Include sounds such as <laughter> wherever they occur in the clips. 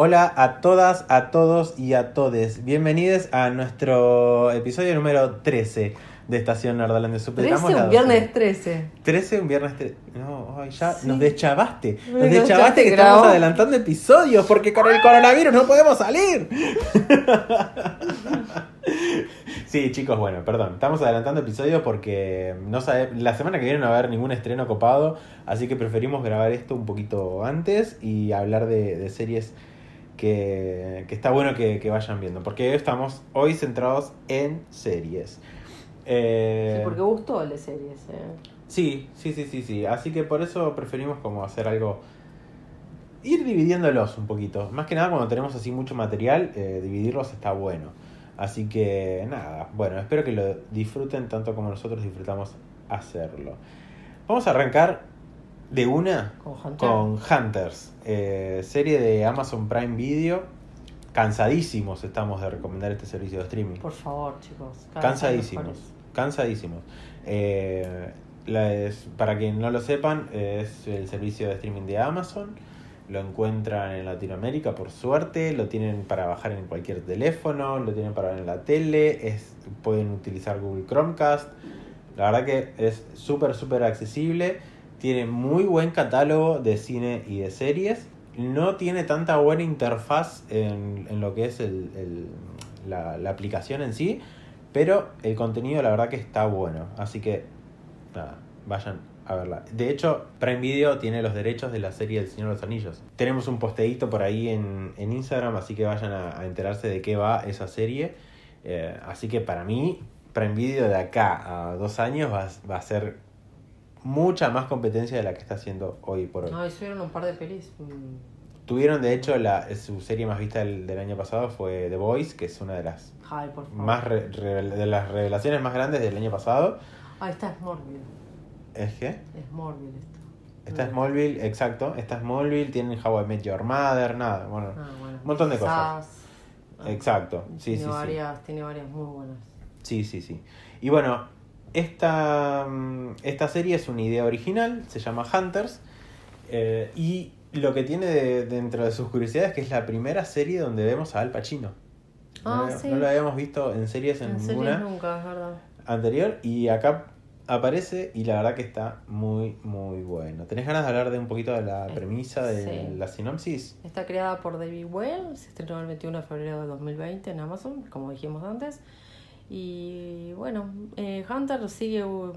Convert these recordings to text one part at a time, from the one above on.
Hola a todas, a todos y a todes. Bienvenidos a nuestro episodio número 13 de Estación Nardalandia. 13, un viernes 13. 13, un viernes 13. No, ay, ya Sí. nos deschavaste. Nos Me deschavaste que grabó. estamos adelantando episodios porque con el coronavirus no podemos salir. <laughs> Sí, chicos, bueno, perdón. Estamos adelantando episodios porque no sabe, la semana que viene no va a haber ningún estreno copado, así que preferimos grabar esto un poquito antes y hablar de, de series que, que está bueno que, que vayan viendo, porque estamos hoy centrados en series. Eh, Sí, porque gustó el de series. Eh. Sí, sí, sí, sí, sí. Así que por eso preferimos como hacer algo. Ir dividiéndolos un poquito. Más que nada cuando tenemos así mucho material, eh, dividirlos está bueno. Así que nada, bueno, espero que lo disfruten tanto como nosotros disfrutamos hacerlo. Vamos a arrancar de una Con Hunter. con Hunters, eh, serie de Amazon Prime Video. Cansadísimos estamos de recomendar este servicio de streaming. Por favor, chicos. Cansadísimos, cansadísimos. Eh, la es- para quien no lo sepan, es el servicio de streaming de Amazon. Lo encuentran en Latinoamérica, por suerte. Lo tienen para bajar en cualquier teléfono, lo tienen para ver en la tele. Es, pueden utilizar Google Chromecast. La verdad que es súper, súper accesible. Tiene muy buen catálogo de cine y de series. No tiene tanta buena interfaz en, en lo que es el- el- la, la aplicación en sí. Pero el contenido la verdad que está bueno. Así que nada, vayan a verla. De hecho, Prime Video tiene los derechos de la serie El Señor de los Anillos. Tenemos un posteíto por ahí en, en Instagram, así que vayan a, enterarse de qué va esa serie. Eh, así que para mí, Prime Video de acá a dos años va, va a ser mucha más competencia de la que está haciendo hoy por hoy. No, hicieron un par de pelis. Tuvieron, de hecho, la, su serie más vista del, del año pasado fue The Voice, que es una de las Ay, por favor. más re- revel- de las revelaciones más grandes del año pasado. Ah, esta es Smallville. ¿Es que? Es Smallville esto. Esta es Mm. Smallville, exacto. Esta es Smallville, tienen How I Met Your Mother, nada, bueno. Ah, bueno. Un montón de cosas. Sass. Ah, Exacto, sí, tiene sí, sí. varias, Tiene varias muy buenas. Sí, sí, sí. Y bueno, esta, mm, esta serie es una idea original, se llama Hunters. eh, y lo que tiene de- dentro de sus curiosidades es que es la primera serie donde vemos a Al Pacino. Ah, no, sí. no lo habíamos visto en series en, En series ninguna nunca, es verdad. anterior y acá aparece y la verdad que está muy, muy bueno. ¿Tenés ganas de hablar de un poquito de la Eh, premisa, de sí. la sinopsis? Está creada por David Well, se estrenó el 21 de febrero de 2020 en Amazon, como dijimos antes. Y bueno, eh, Hunter sigue uh,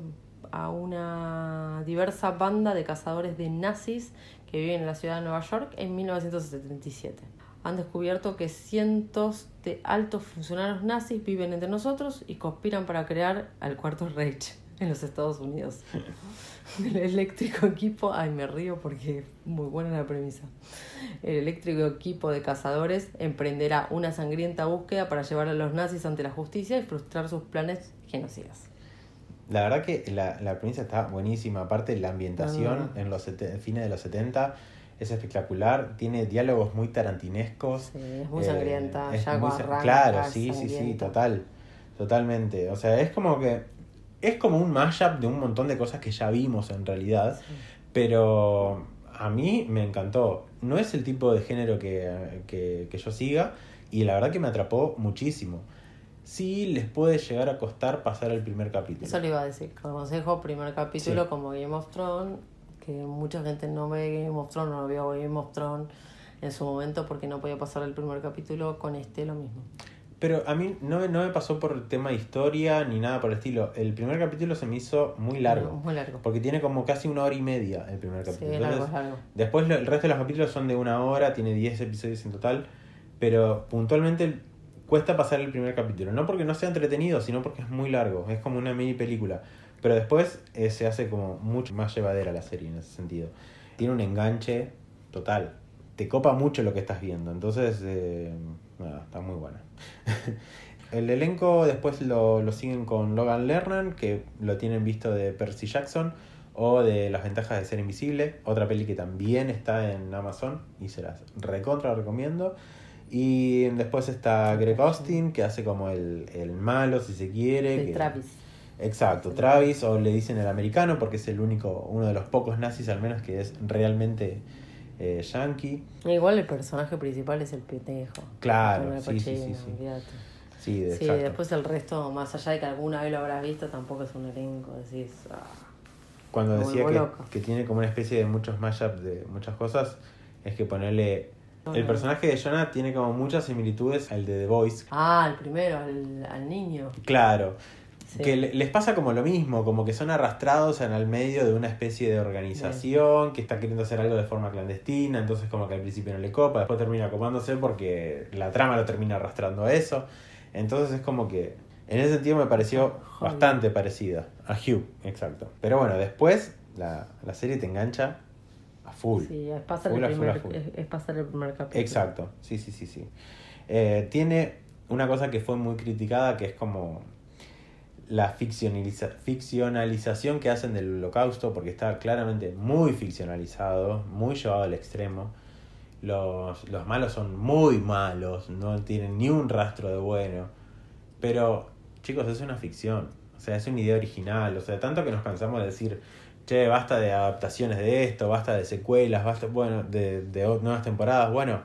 a una diversa banda de cazadores de nazis que viven en la ciudad de Nueva York en 1977. Han descubierto que cientos de altos funcionarios nazis viven entre nosotros y conspiran para crear al Cuarto Reich en los Estados Unidos. El eléctrico equipo, ay me río porque muy buena la premisa. El eléctrico equipo de cazadores emprenderá una sangrienta búsqueda para llevar a los nazis ante la justicia y frustrar sus planes genocidas. La verdad que la, la premisa está buenísima. Aparte, la ambientación Ah. en los sete- fines de los 70 es espectacular. Tiene diálogos muy tarantinescos. Sí, es muy Eh, sangrienta, es muy Claro, sí, sí, sí, total. Totalmente. O sea, es como que. Es como un mashup de un montón de cosas que ya vimos en realidad. Sí. Pero a mí me encantó. No es el tipo de género que, que, que yo siga. Y la verdad que me atrapó muchísimo. Sí les puede llegar a costar pasar el primer capítulo. Eso le iba a decir, consejo, primer capítulo Sí. como Game of Thrones, que mucha gente no ve Game of Thrones, no vio Game of Thrones en su momento porque no podía pasar el primer capítulo, con este lo mismo. Pero a mí no, me- no me pasó por el tema de historia ni nada por el estilo. El primer capítulo se me hizo muy largo. Muy largo. Porque tiene como casi una hora y media el primer Sí, capítulo. largo, Entonces, es largo. Después el resto de los capítulos son de una hora, tiene 10 episodios en total. Pero puntualmente cuesta pasar el primer capítulo. No porque no sea entretenido, sino porque es muy largo. Es como una mini película. Pero después eh, se hace como mucho más llevadera la serie en ese sentido. Tiene un enganche total. Te copa mucho lo que estás viendo. Entonces, eh, nada, está muy buena. <laughs> El elenco después lo, lo siguen con Logan Lernan, que lo tienen visto de Percy Jackson, o de Las ventajas de ser invisible, otra peli que también está en Amazon y se las recontra recomiendo. Y después está Greg Austin, que hace como el, el malo, si se quiere. Que- Travis. Exacto, Travis, o le dicen el americano, porque es el único, uno de los pocos nazis al menos que es realmente eh, yankee. Igual el personaje principal es el pendejo. Claro, sí, sí, sí, sí. Sí, después el resto, más allá de que alguna vez lo habrás visto, tampoco es un elenco. Decís, ah, Cuando decía que, que tiene como una especie de muchos mashups de muchas cosas, es que ponerle... No, El no. personaje de Jonah tiene como muchas similitudes al de The Voice. Ah, el primero, al, al niño. Claro. Sí. Que le- les pasa como lo mismo, como que son arrastrados en el medio de una especie de organización que está queriendo hacer algo de forma clandestina, entonces como que al principio no le copa, después termina copándose porque la trama lo termina arrastrando a eso. Entonces es como que en ese sentido me pareció Joder. bastante parecida a Hugh, exacto. Pero bueno, después la, la serie te engancha a full. Sí, es pasar, Full el full primer, full. es, es pasar el primer capítulo. Exacto, sí, sí, sí, sí. Eh, tiene una cosa que fue muy criticada que es como la ficcionaliza- ficcionalización que hacen del holocausto, porque está claramente muy ficcionalizado, muy llevado al extremo. Los, los malos son muy malos, no tienen ni un rastro de bueno. Pero, chicos, es una ficción. O sea, es una idea original. O sea, tanto que nos cansamos de decir, che, basta de adaptaciones de esto, basta de secuelas, basta, bueno, de, de nuevas temporadas. Bueno,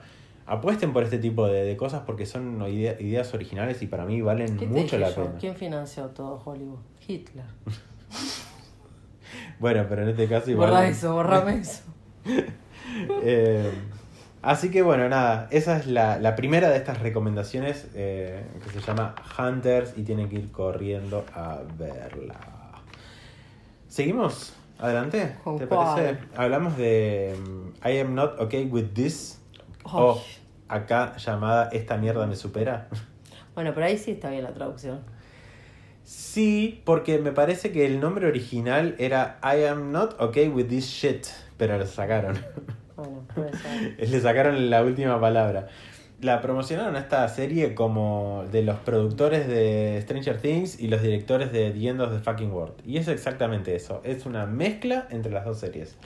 apuesten por este tipo de, de cosas porque son idea- ideas originales y para mí valen ¿Qué te mucho la yo? pena. ¿Quién financió todo Hollywood? Hitler. <laughs> Bueno, pero en este caso igual. Borra eso, borrame eso. <laughs> Eh, así que bueno, nada, esa es la, la primera de estas recomendaciones eh, que se llama Hunters y tienen que ir corriendo a verla. ¿Seguimos? ¿Adelante? ¿Con ¿Te parece? Hablamos de mm, I am not okay with this. O Ay. acá llamada Esta mierda me supera. <laughs> Bueno, pero ahí sí está bien la traducción. Sí, porque me parece que el nombre original era I am not okay with this shit, pero lo sacaron. <laughs> Bueno, puede <laughs> ser. Le sacaron la última palabra. La promocionaron a esta serie como de los productores de Stranger Things y los directores de The End of the Fucking World. Y es exactamente eso. Es una mezcla entre las dos series.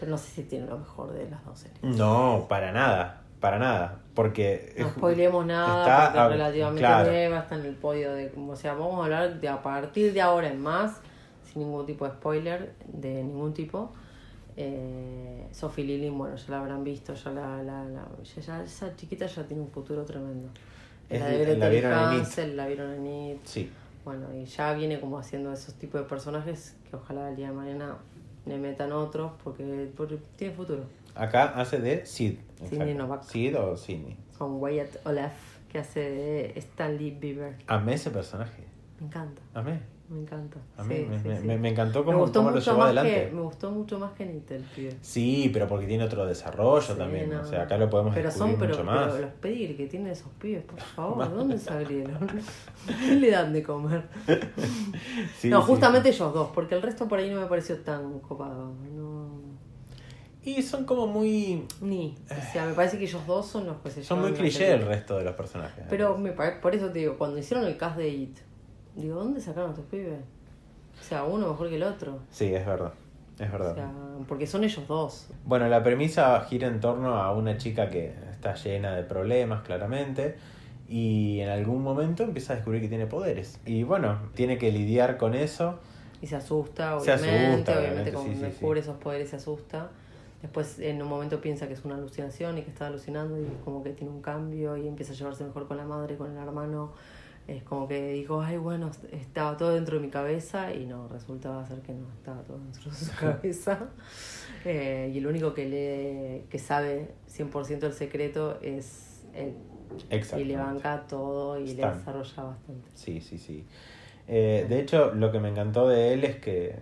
Pero no sé si tiene lo mejor de las dos series. No, para nada. Para nada. Porque. No spoilemos nada, está porque a- es relativamente claro. nueva, está en el podio de... O sea, vamos a hablar de a partir de ahora en más, sin ningún tipo de spoiler, de ningún tipo. Eh, Sophie Lilly, bueno, ya la habrán visto, ya la, la, la- ya, ya- esa chiquita ya tiene un futuro tremendo. Es- la de la vieron en It. Hansel, la vieron en It. Sí. Bueno, y ya viene como haciendo esos tipos de personajes que ojalá el día de mañana le metan otros porque, porque tiene futuro. Acá hace de Sid. Sidney. Novak. Sid o Sidney. Con Wyatt Olaf, que hace de Stanley Bieber. Amé ese personaje. Me encanta, Amé. Me encanta. A mí Sí, me, sí, me- sí. me- me encantó Me cómo, gustó cómo lo llevó adelante. que me gustó mucho más que Nita el pibe. Sí, pero porque tiene otro desarrollo también. no. O sea, acá lo podemos pero descubrir son pero, mucho más. pero los pedir que tienen esos pibes, por <laughs> favor, ¿de dónde salieron? <laughs> ¿Qué le dan de comer? <laughs> No, justamente ellos dos, porque el resto por ahí no me pareció tan copado. No, Y son como muy. ni. O sea, me parece que ellos dos son los que se Son muy cliché el resto de los personajes. Pero me pare- por eso te digo, cuando hicieron el cast de It, digo, ¿dónde sacaron a estos pibes? O sea, uno mejor que el otro. Sí, es verdad. Es verdad. O sea, porque son ellos dos. Bueno, la premisa gira en torno a una chica que está llena de problemas, claramente. Y en algún momento empieza a descubrir que tiene poderes. Y bueno, tiene que lidiar con eso. Y se asusta, Se obviamente. asusta, obviamente, sí, sí, descubre esos poderes se asusta. Después en un momento piensa que es una alucinación y que está alucinando y como que tiene un cambio y empieza a llevarse mejor con la madre, con el hermano. Es como que dijo, ay, bueno, estaba todo dentro de mi cabeza y no, resultaba ser que no estaba todo dentro de su cabeza. Eh, y el único que, le, que sabe 100% el secreto es él. Y le banca todo y le desarrolla bastante. Sí, sí, sí. Eh, de hecho, lo que me encantó de él es que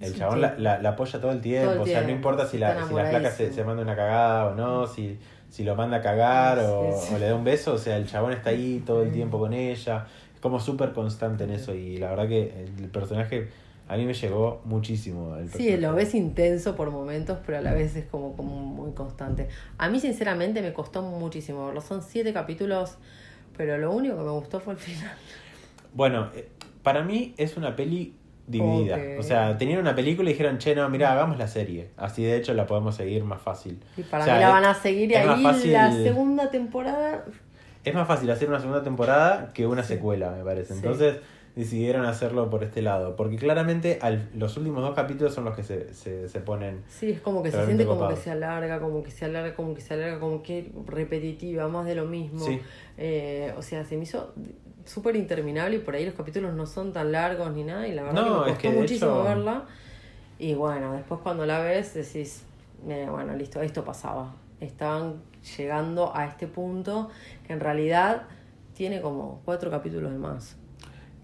el chabón sí. la, la- la apoya todo el tiempo. Todo el o sea, no importa si la, si la flaca se, se manda una cagada o no, si, si lo manda a cagar Sí, o, sí. o le da un beso. O sea, el chabón está ahí todo el tiempo con ella. Es como súper constante en eso. Y la verdad que el personaje a mí me llegó muchísimo. el Sí, lo ves intenso por momentos, pero a la vez es como, como muy constante. A mí, sinceramente, me costó muchísimo verlo. Son siete capítulos, pero lo único que me gustó fue el final. Bueno, eh, para mí es una peli dividida. O sea, tenían una película y dijeron, che, no, mira, hagamos la serie. Así de hecho la podemos seguir más fácil. Y para O sea, mí la van a seguir y ahí fácil- la segunda temporada. Es más fácil hacer una segunda temporada que una Sí. secuela, me parece. Sí. Entonces, decidieron hacerlo por este lado. Porque claramente al- los últimos dos capítulos son los que se, se, se ponen. Sí, es como que se siente como que se alarga, como que se alarga, como que se alarga, como que repetitiva, más de lo mismo. Sí. Eh, o sea, se me hizo súper interminable y por ahí los capítulos no son tan largos ni nada y la verdad No, que me es costó que de muchísimo hecho- verla. Y bueno, después cuando la ves decís, eh, bueno, listo, esto pasaba. Estaban llegando a este punto que en realidad tiene como cuatro capítulos de más.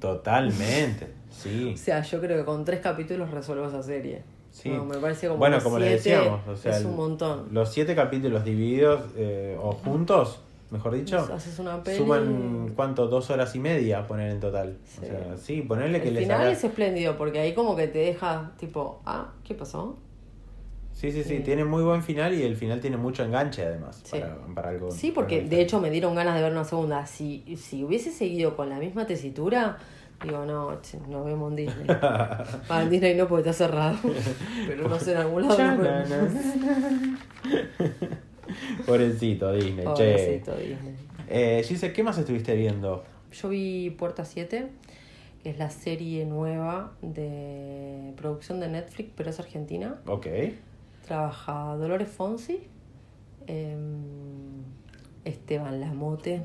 Totalmente, <laughs> sí. O sea, yo creo que con tres capítulos resuelvo esa serie. Sí. No, me parece como bueno, que como les decíamos, o sea, es un montón. los siete capítulos divididos eh, o juntos, mejor dicho, Haces una peli. suman cuánto, dos horas y media poner en total. Sí. O sea, sí, ponerle que el les final haga- es espléndido porque ahí como que te deja tipo, ah, ¿qué pasó? Sí, sí, sí, Sí. tiene muy buen final y el final tiene mucho enganche además Sí. para, para algo. Sí, porque para de hecho me dieron ganas de ver una segunda. Si, si hubiese seguido con la misma tesitura, digo, no, che, nos vemos en Disney. <laughs> Ah, en Disney no porque está cerrado. <laughs> Pero no sé, en algún lado vemos. <laughs> Pobrecito Disney, Pobrecito che. Disney. Eh, Gise, ¿qué más estuviste viendo? Yo vi Puerta 7, que es la serie nueva de producción de Netflix, pero es argentina. Ok. Trabaja Dolores Fonsi, em, Esteban Lamote,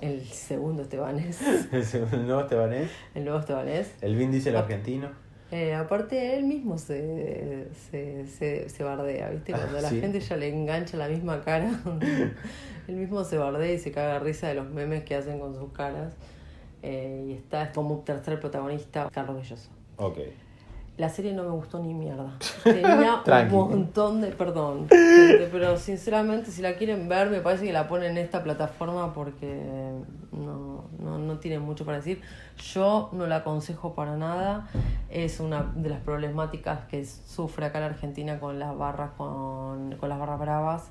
el segundo Estebanés, <laughs> El nuevo Estebanés, el nuevo Estebanés. el Vin Diesel argentino. Eh, aparte, él mismo se, se, se, se bardea, ¿viste? Cuando Ah, la sí. gente ya le engancha la misma cara, <laughs> él mismo se bardea y se caga de risa de los memes que hacen con sus caras. Eh, y está es como tercer protagonista, Carlos Belloso. Ok. La serie no me gustó ni mierda. <laughs> Tenía un montón de. Perdón. gente, pero sinceramente, si la quieren ver, me parece que la ponen en esta plataforma porque no, no, no tiene mucho para decir. Yo no la aconsejo para nada. Es una de las problemáticas que sufre acá la Argentina con las barras, con, con las barras bravas.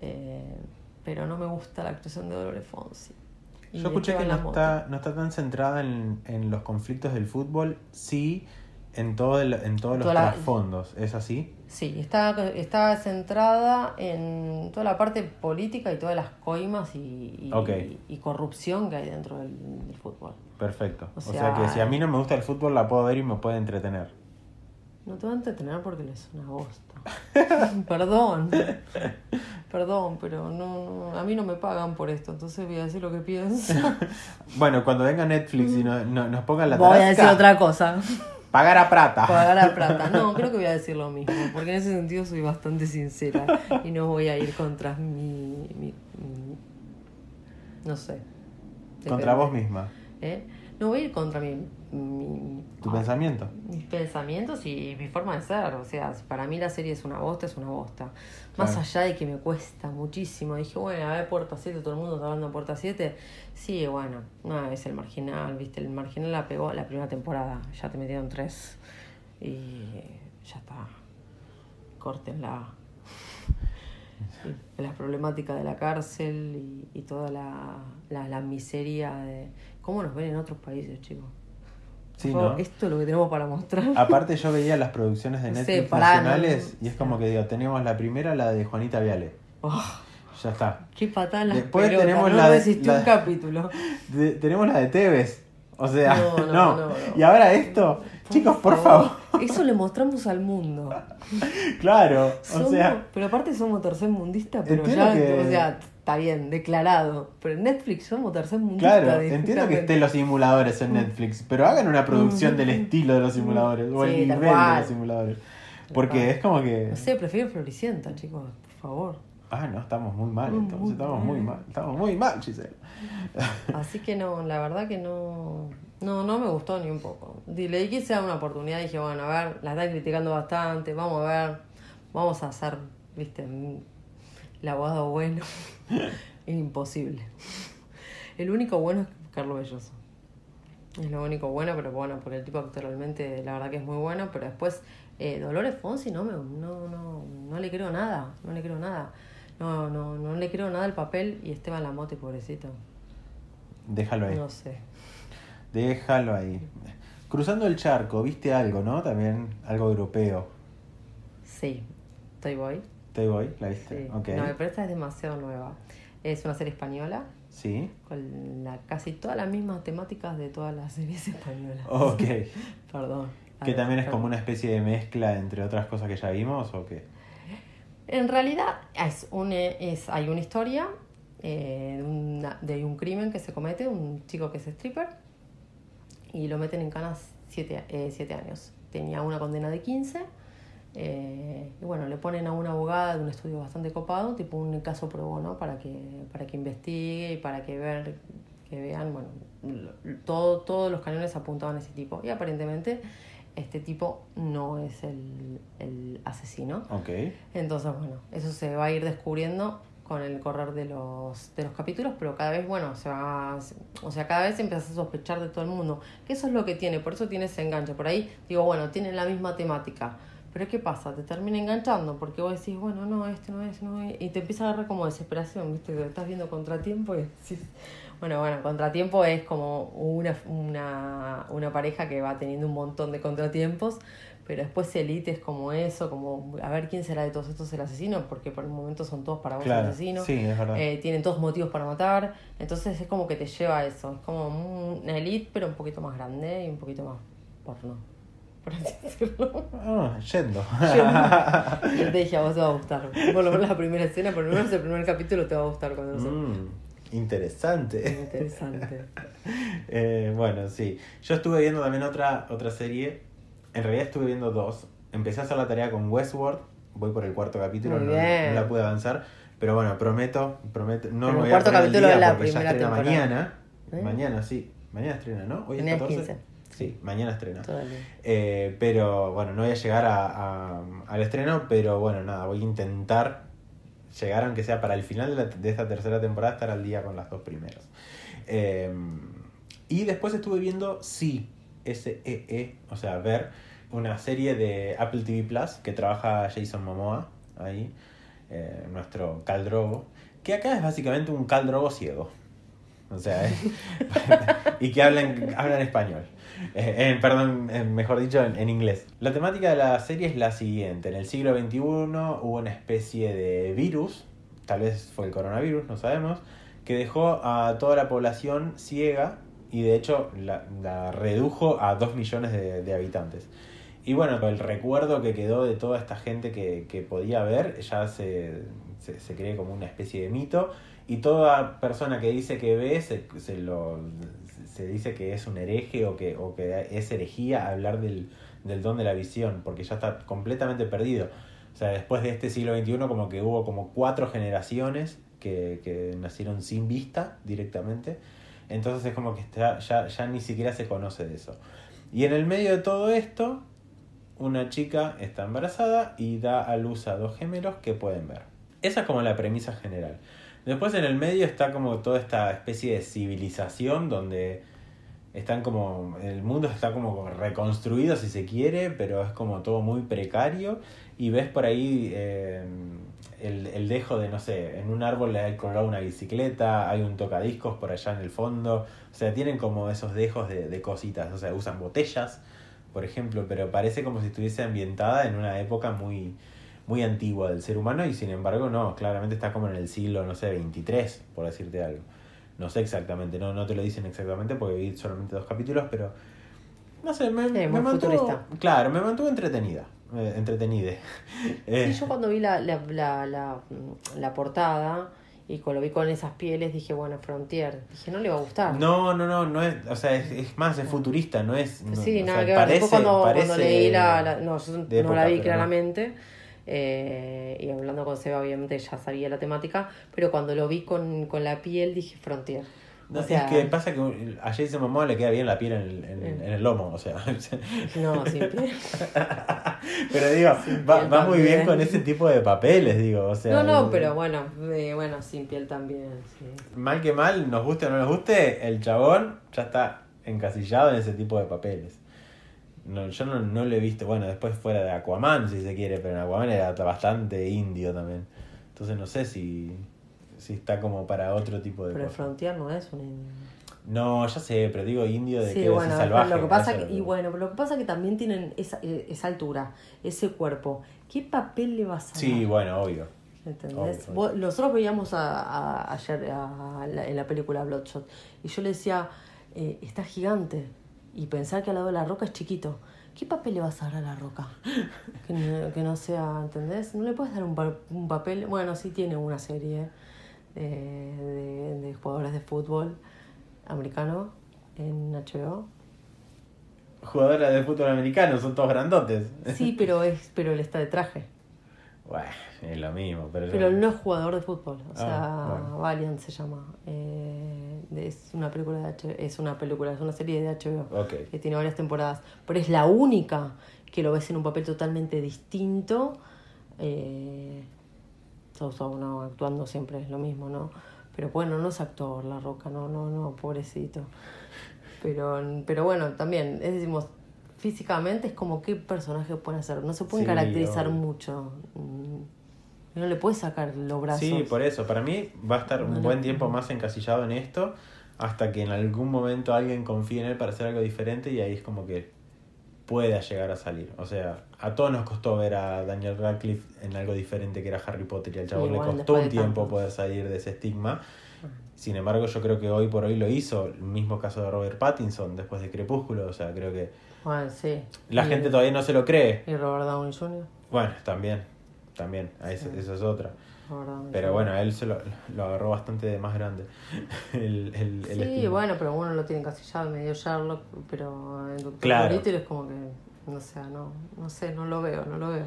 Eh, pero no me gusta la actuación de Dolores Fonsi. Yo escuché que no está, no está tan centrada en, en los conflictos del fútbol, sí en, todo el- en todos los Toda la- trasfondos. ¿Es así? Sí, está, está centrada en toda la parte política y todas las coimas y, y, Ok. y corrupción que hay dentro del, del fútbol. Perfecto. O O sea, sea- que si a mí no me gusta el fútbol, la puedo ver y me puede entretener. No te va a entretener porque es una bosta. <laughs> Perdón. Perdón, pero no, a mí no me pagan por esto, entonces voy a decir lo que pienso. <laughs> Bueno, cuando venga Netflix y no, no- nos pongan la voy a decir otra cosa. Pagar a plata. Pagar la <laughs> plata. No, creo que voy a decir lo mismo, porque en ese sentido soy bastante sincera y no voy a ir contra mi... mi- mi- no sé. Contra vos misma. ¿Eh? No voy a ir contra mi, mi- Tu ah, pensamiento. mis pensamientos y mi forma de ser. O sea, para mí la serie es una bosta, es una bosta. Más Claro. allá de que me cuesta muchísimo. Dije, bueno, a ver, Puerta 7, todo el mundo está hablando de Puerta 7. Sí, bueno, no es el marginal, ¿viste? El marginal la pegó la primera temporada. Ya te metieron tres. Y ya está. Córtenla. <laughs> Y la problemática de la cárcel y, y toda la, la, la miseria de cómo nos ven en otros países, chicos. Esto es lo que tenemos para mostrar. Aparte yo veía las producciones de Netflix nacionales y es como que digo, tenemos la primera, la de Juanita Viale. Oh, Ya está. qué patada Después pelotas, tenemos no la de- resistí la- un capítulo. De- tenemos la de Tevez. O sea, No, no, no, no, no. Y ahora esto. Chicos, por favor. Eso le mostramos al mundo. <laughs> Claro. O Somos- sea, pero aparte somos tercermundistas, pero ya, que- o sea, está bien, declarado. Pero en Netflix somos tercermundistas. claro, entiendo que estén los simuladores en Netflix, pero hagan una producción del estilo de los simuladores o el Sí, nivel de los simuladores. Porque es como que. No sé, prefiero Floricienta, chicos, por favor. Ah, no, estamos muy mal, entonces muy estamos muy mal. Estamos muy mal, Giselle. <laughs> Así que no, la verdad que no, no, no me gustó ni un poco. Le di que sea una oportunidad dije, bueno, a ver, la están criticando bastante, vamos a ver, vamos a hacer, viste, el abogado bueno. <laughs> es imposible. El único bueno es Carlos Belloso. Es lo único bueno, pero bueno, por el tipo actualmente la verdad que es muy bueno, pero después eh, Dolores Fonsi no, me, no, no, no le creo nada, no le creo nada. No, no, no le creo nada al papel y Esteban Lamote, pobrecito. Déjalo ahí. No sé. Déjalo ahí. Cruzando el charco, viste algo, ¿no? También algo europeo. Sí, Toy Boy. ¿Te voy? ¿La viste? Sí. Ok. No, pero esta es demasiado nueva. Es una serie española Sí. con la, casi todas las mismas temáticas de todas las series españolas. Ok. <laughs> Perdón. Que ver, también es como una especie de mezcla entre otras cosas que ya vimos o qué. En realidad es hay una historia eh, de, una- de un crimen que se comete, un chico que es stripper, y lo meten en canas 7 siete años. Tenía una condena de 15, eh, y bueno, le ponen a una abogada de un estudio bastante copado, tipo un caso pro bono, para que, para que investigue y para que, ver, que vean, bueno, todo, todos los cañones apuntaban a ese tipo. Y aparentemente este tipo no es el, el asesino. Ok. Entonces, bueno, eso se va a ir descubriendo con el correr de los, de los capítulos, pero cada vez, bueno, se va, o sea, cada vez empiezas a sospechar de todo el mundo, que eso es lo que tiene, por eso tiene ese enganche. Por ahí digo, bueno, tienen la misma temática, pero ¿qué pasa? Te termina enganchando, porque vos decís, bueno, no, este no es, no es, y te empieza a agarrar como desesperación, ¿viste? Que estás viendo contratiempo y decís, bueno, bueno, contratiempo es como una, una, una pareja que va teniendo un montón de contratiempos, pero después Elite es como eso, como a ver quién será de todos estos el asesino, porque por el momento son todos para vos Claro. asesinos. Sí, es verdad. Eh, tienen todos motivos para matar, entonces es como que te lleva a eso, es como una elite pero un poquito más grande y un poquito más porno, por así decirlo. Ah, yendo. <laughs> Yo te dije, a vos te va a gustar, por lo menos la primera escena, por lo menos el primer capítulo te va a gustar cuando. Mm, interesante. Interesante. <laughs> Eh, bueno, sí. Yo estuve viendo también otra, otra serie. En realidad estuve viendo dos. Empecé a hacer la tarea con Westworld. Voy por el cuarto capítulo. No, la pude avanzar. Pero bueno, prometo, prometo. No Pero me el voy a cuarto poner al capítulo día de la porque ya primera estrena temporada. mañana. ¿Eh? Mañana, sí. Mañana estrena, ¿no? Hoy es Mañana es 14. 15. Sí, mañana estrena. Eh, pero bueno, no voy a llegar a, a- al estreno, pero bueno, nada, voy a intentar llegar, aunque sea para el final de, esta tercera temporada, estar al día con las dos primeras. Eh, y después estuve viendo Sí, S-E-E, o sea, ver una serie de Apple TV Plus que trabaja Jason Momoa ahí, eh, nuestro Cal Drogo, que acá es básicamente un Cal Drogo ciego. O sea, <laughs> y que hablan, hablan español. Eh, perdón, mejor dicho, en, en inglés. La temática de la serie es la siguiente. En el siglo XXI hubo una especie de virus, tal vez fue el coronavirus, no sabemos, que dejó a toda la población ciega y de hecho la, la redujo a 2 millones de, de habitantes. Y bueno, el recuerdo que quedó de toda esta gente que, que podía ver ya se, se, se cree como una especie de mito. Y toda persona que dice que ve se, se lo, se dice que es un hereje o que, o que es herejía hablar del, del don de la visión, porque ya está completamente perdido. O sea, después de este siglo XXI como que hubo como cuatro generaciones que, que nacieron sin vista directamente. Entonces es como que está, ya, ya ni siquiera se conoce de eso. Y en el medio de todo esto, una chica está embarazada y da a luz a dos gemelos que pueden ver. Esa es como la premisa general. Después en el medio está como toda esta especie de civilización donde están como el mundo está como reconstruido si se quiere, pero es como todo muy precario. Y ves por ahí eh, el, el dejo de, no sé, en un árbol le hay colgado una bicicleta, hay un tocadiscos por allá en el fondo, o sea, tienen como esos dejos de, de cositas, o sea, usan botellas, por ejemplo, pero parece como si estuviese ambientada en una época muy, muy antigua del ser humano y sin embargo no, claramente está como en el siglo, no sé, 23, por decirte algo. No sé exactamente, no, no te lo dicen exactamente porque vi solamente dos capítulos, pero no sé, me, Sí, me muy mantuvo, futurista. claro, me mantuvo entretenida, eh, entretenide. Eh, Sí, <laughs> yo cuando vi la, la, la, la, la portada y cuando lo vi con esas pieles dije, bueno, Frontier. Dije, no le va a gustar. no, no, no, no es, o sea, es, es más, es futurista, no es... no, Sí, nada sea, que ver. Después cuando, cuando parece leí la, la- no, yo no la vi claramente. Eh, y hablando con Seba, obviamente ya sabía la temática. Pero cuando lo vi con, con la piel, dije Frontier. No, o sea, es que pasa que a Jason Momoa le queda bien la piel en el, en, en el lomo, o sea. No, <laughs> sin piel. pero digo, Sin va, muy bien con ese tipo de papeles, digo, o sea. No, no, pero bueno, eh, bueno, sin piel también. Sí. Mal que mal, nos guste o no nos guste, el chabón ya está encasillado en ese tipo de papeles. No, yo no, no lo he visto, bueno, después fuera de Aquaman, si se quiere, pero en Aquaman era bastante indio también. Entonces no sé si, si está como para otro tipo de Pero el. Frontier no es un. No, ya sé, pero digo indio de Sí, que bueno, salvaje. lo que pasa que, es y lo- bueno, pero lo que pasa que también tienen esa, eh, esa altura, ese cuerpo. ¿Qué papel le vas a Sí, dar? bueno, obvio. ¿Entendés? Obvio, Vos- nosotros veíamos a, a- ayer a la- en la película Bloodshot y yo le decía, eh, está gigante y pensar que al lado de la roca es chiquito. ¿Qué papel le vas a dar a la roca? <laughs> Que no, que no sea, ¿entendés? No le puedes dar un, pa- un papel. Bueno, sí tiene una serie de, de jugadores de fútbol americano en HBO. Jugadores de fútbol americano, son todos grandotes. Sí, pero es, pero él está de traje. Bueno, es lo mismo, pero, Pero él no es jugador de fútbol, o Ah, sea, bueno. Valiant se llama. Eh, es una película de HBO, es una película, es una serie de HBO que tiene varias temporadas, pero es la única que lo ves en un papel totalmente distinto. Eh, todos no, actuando siempre es lo mismo, ¿no? Pero bueno, no es actor, La Roca, no, no, no, pobrecito. Pero, pero bueno, también, es decimos, físicamente es como qué personaje pueden hacer. No se pueden Sí, caracterizar mucho. No le puedes sacar los brazos. Sí, por eso. Para mí va a estar No un le- buen tiempo más encasillado en esto hasta que en algún momento alguien confíe en él para hacer algo diferente y ahí es como que pueda llegar a salir. O sea, a todos nos costó ver a Daniel Radcliffe en algo diferente que era Harry Potter y al chavo Sí, le costó un tiempo poder salir de ese estigma. Sin embargo, yo creo que hoy por hoy lo hizo. El mismo caso de Robert Pattinson después de Crepúsculo. O sea, creo que Bueno, sí. la Y- gente todavía no se lo cree. Y Robert Downey Jr. Bueno, también. También. Eso, Sí. eso es otra. Pero bueno, él se lo, lo agarró bastante de más grande. <laughs> El, el, el Sí, bueno, pero uno lo tiene encasillado, medio Sherlock, pero el Doctor Claro. Es como que, no sé, no, no sé, no lo veo, no lo veo.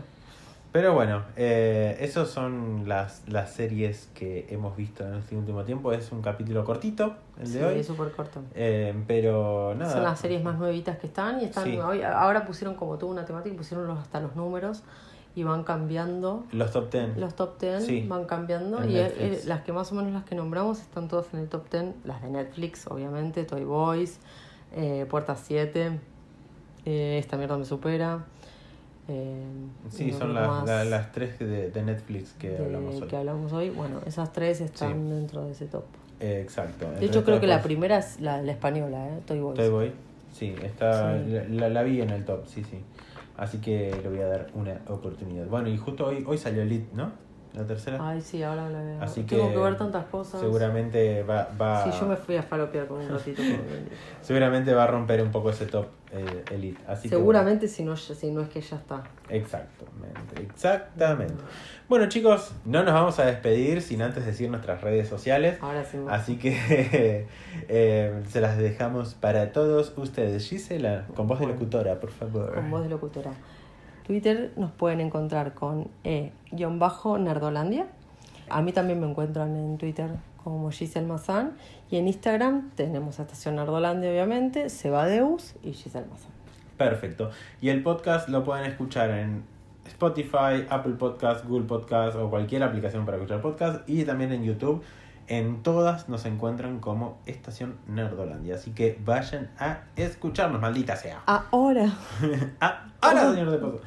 Pero bueno, eh, esas son las, las series que hemos visto en este último tiempo. Es un capítulo cortito, el de sí, hoy. es súper corto. Eh, pero nada. Son las series más nuevitas que están y están Sí. hoy, ahora pusieron como toda una temática, pusieron los, hasta los números y van cambiando. Los top 10. Los top 10 Sí. van cambiando y eh, las que más o menos las que nombramos están todas en el top 10. Las de Netflix, obviamente, Toy Boys, eh, Puerta 7, eh, Esta mierda me supera. eh, Sí, son las, la- las tres de, de Netflix que de- hablamos hoy. que hablamos hoy. Bueno, esas tres están Sí. dentro de ese top. Exacto. De hecho, creo que la primera es la, la española, ¿eh? Toy Boys. Toy Boy. Sí, está, Sí. La- la vi en el top, sí, sí. Así que le voy a dar una oportunidad. Bueno, y justo hoy, hoy salió Elite, ¿no? La tercera. Ay, sí, ahora la veo. Así Tengo que que ver tantas cosas. Seguramente va, va, Sí, yo me fui a falopear con un ratito. <laughs> seguramente va a romper un poco ese top eh, Elite. Así que, Seguramente si no, si no es que ya está. bueno, exactamente, exactamente. Bueno, chicos, no nos vamos a despedir sin antes decir nuestras redes sociales. Ahora sí. Así que <laughs> eh, se las dejamos para todos ustedes. Gisela, con voz de locutora, por favor. Con voz de locutora. Twitter nos pueden encontrar con e-nerdolandia. A mí también me encuentran en Twitter como Giselle Mazán. Y en Instagram tenemos a Estación Nerdolandia, obviamente, Sebadeus y Giselle Mazán. Perfecto. Y el podcast lo pueden escuchar en Spotify, Apple Podcast, Google Podcast o cualquier aplicación para escuchar podcast. Y también en YouTube. En todas nos encuentran como Estación Nerdolandia. Así que vayan a escucharnos, maldita sea. Ahora. <laughs> Ah, ahora, señor de paso.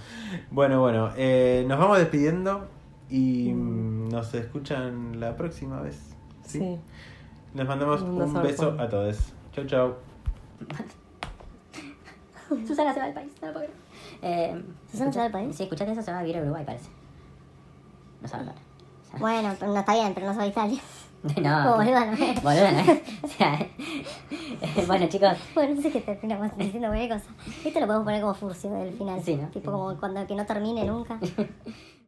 Bueno, bueno, eh, nos vamos despidiendo y mm, nos escuchan la próxima vez. ¿sí? Sí. Les mandamos Un un beso a todos. Chau, chau. <laughs> Susana se va del país, no lo puedo creer. Eh, ¿Susana se va del país? Sí, escuchaste eso, se va a vivir a Uruguay, parece. No sabe hablar. Bueno, pero no está bien, pero no soy Italia. <laughs> No, Oh, <laughs> boluda, no. boluda, <laughs> ¿no? O sea, bueno, chicos, Bueno, no sé qué terminamos diciendo cualquier cosa. Esto lo podemos poner como furcio del final. Sí, ¿no? Tipo como cuando que no termine nunca.